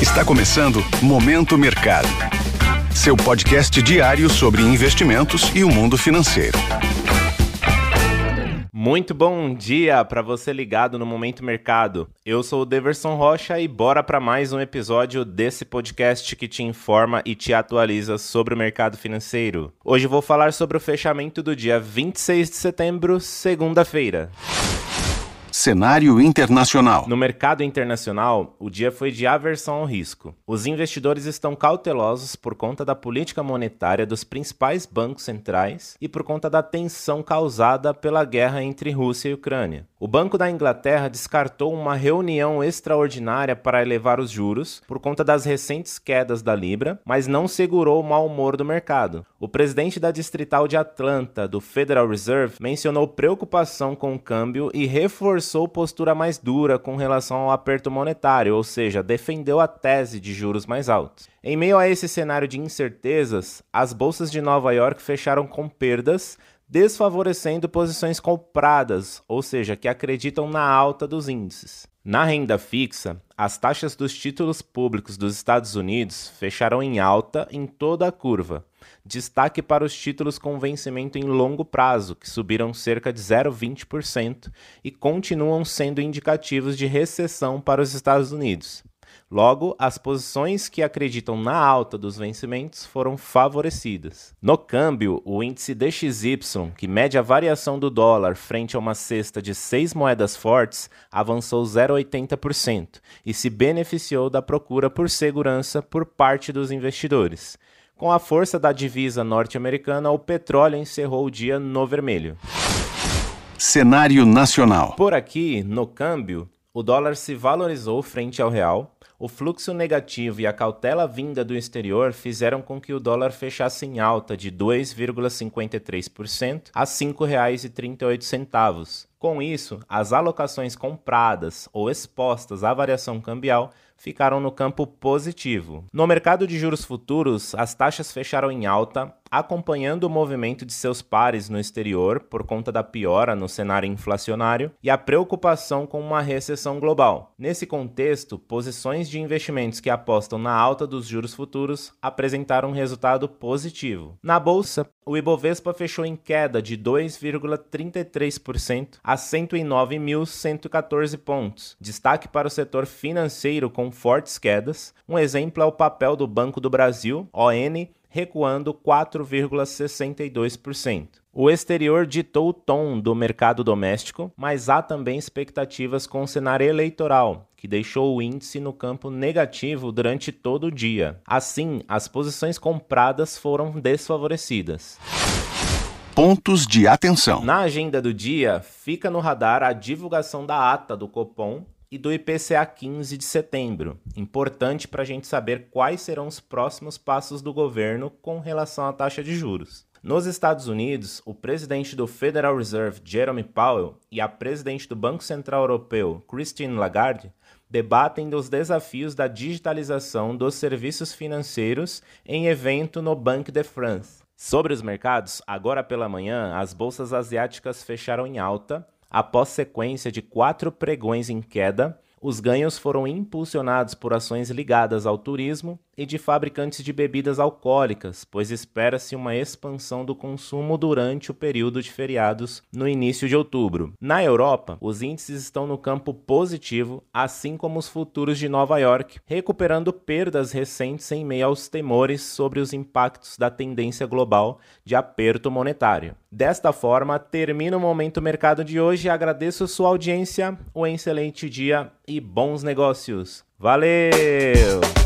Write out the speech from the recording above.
Está começando Momento Mercado. Seu podcast diário sobre investimentos e o mundo financeiro. Muito bom dia para você ligado no Momento Mercado. Eu sou o Deverson Rocha e bora para mais um episódio desse podcast que te informa e te atualiza sobre o mercado financeiro. Hoje vou falar sobre o fechamento do dia 26 de setembro, segunda-feira. Cenário internacional. No mercado internacional, o dia foi de aversão ao risco. Os investidores estão cautelosos por conta da política monetária dos principais bancos centrais e por conta da tensão causada pela guerra entre Rússia e Ucrânia. O Banco da Inglaterra descartou uma reunião extraordinária para elevar os juros por conta das recentes quedas da libra, mas não segurou o mau humor do mercado. O presidente da Distrital de Atlanta, do Federal Reserve, mencionou preocupação com o câmbio e reforçou postura mais dura com relação ao aperto monetário, ou seja, defendeu a tese de juros mais altos. Em meio a esse cenário de incertezas, as bolsas de Nova York fecharam com perdas desfavorecendo posições compradas, ou seja, que acreditam na alta dos índices. Na renda fixa, as taxas dos títulos públicos dos Estados Unidos fecharam em alta em toda a curva. Destaque para os títulos com vencimento em longo prazo, que subiram cerca de 0,20% e continuam sendo indicativos de recessão para os Estados Unidos. Logo, as posições que acreditam na alta dos vencimentos foram favorecidas. No câmbio, o índice DXY, que mede a variação do dólar frente a uma cesta de seis moedas fortes, avançou 0,80% e se beneficiou da procura por segurança por parte dos investidores. Com a força da divisa norte-americana, o petróleo encerrou o dia no vermelho. Cenário nacional. Por aqui, no câmbio, o dólar se valorizou frente ao real, o fluxo negativo e a cautela vinda do exterior fizeram com que o dólar fechasse em alta de 2,53% a R$ 5,38. Com isso, as alocações compradas ou expostas à variação cambial ficaram no campo positivo. No mercado de juros futuros, as taxas fecharam em alta, acompanhando o movimento de seus pares no exterior por conta da piora no cenário inflacionário e a preocupação com uma recessão global. Nesse contexto, posições de investimentos que apostam na alta dos juros futuros apresentaram um resultado positivo. Na bolsa, o Ibovespa fechou em queda de 2,33% a 109.114 pontos. Destaque para o setor financeiro com fortes quedas. Um exemplo é o papel do Banco do Brasil, ON, recuando 4,62%. O exterior ditou o tom do mercado doméstico, mas há também expectativas com o cenário eleitoral, que deixou o índice no campo negativo durante todo o dia. Assim, as posições compradas foram desfavorecidas. Pontos de atenção. Na agenda do dia, fica no radar a divulgação da ata do Copom e do IPCA 15 de setembro. Importante para a gente saber quais serão os próximos passos do governo com relação à taxa de juros. Nos Estados Unidos, o presidente do Federal Reserve, Jerome Powell, e a presidente do Banco Central Europeu, Christine Lagarde, debatem dos desafios da digitalização dos serviços financeiros em evento no Banque de France. Sobre os mercados, agora pela manhã, as bolsas asiáticas fecharam em alta após sequência de quatro pregões em queda. Os ganhos foram impulsionados por ações ligadas ao turismo e de fabricantes de bebidas alcoólicas, pois espera-se uma expansão do consumo durante o período de feriados no início de outubro. Na Europa, os índices estão no campo positivo, assim como os futuros de Nova York, recuperando perdas recentes em meio aos temores sobre os impactos da tendência global de aperto monetário. Desta forma, termina o Momento Mercado de hoje. Agradeço sua audiência, um excelente dia e bons negócios. Valeu!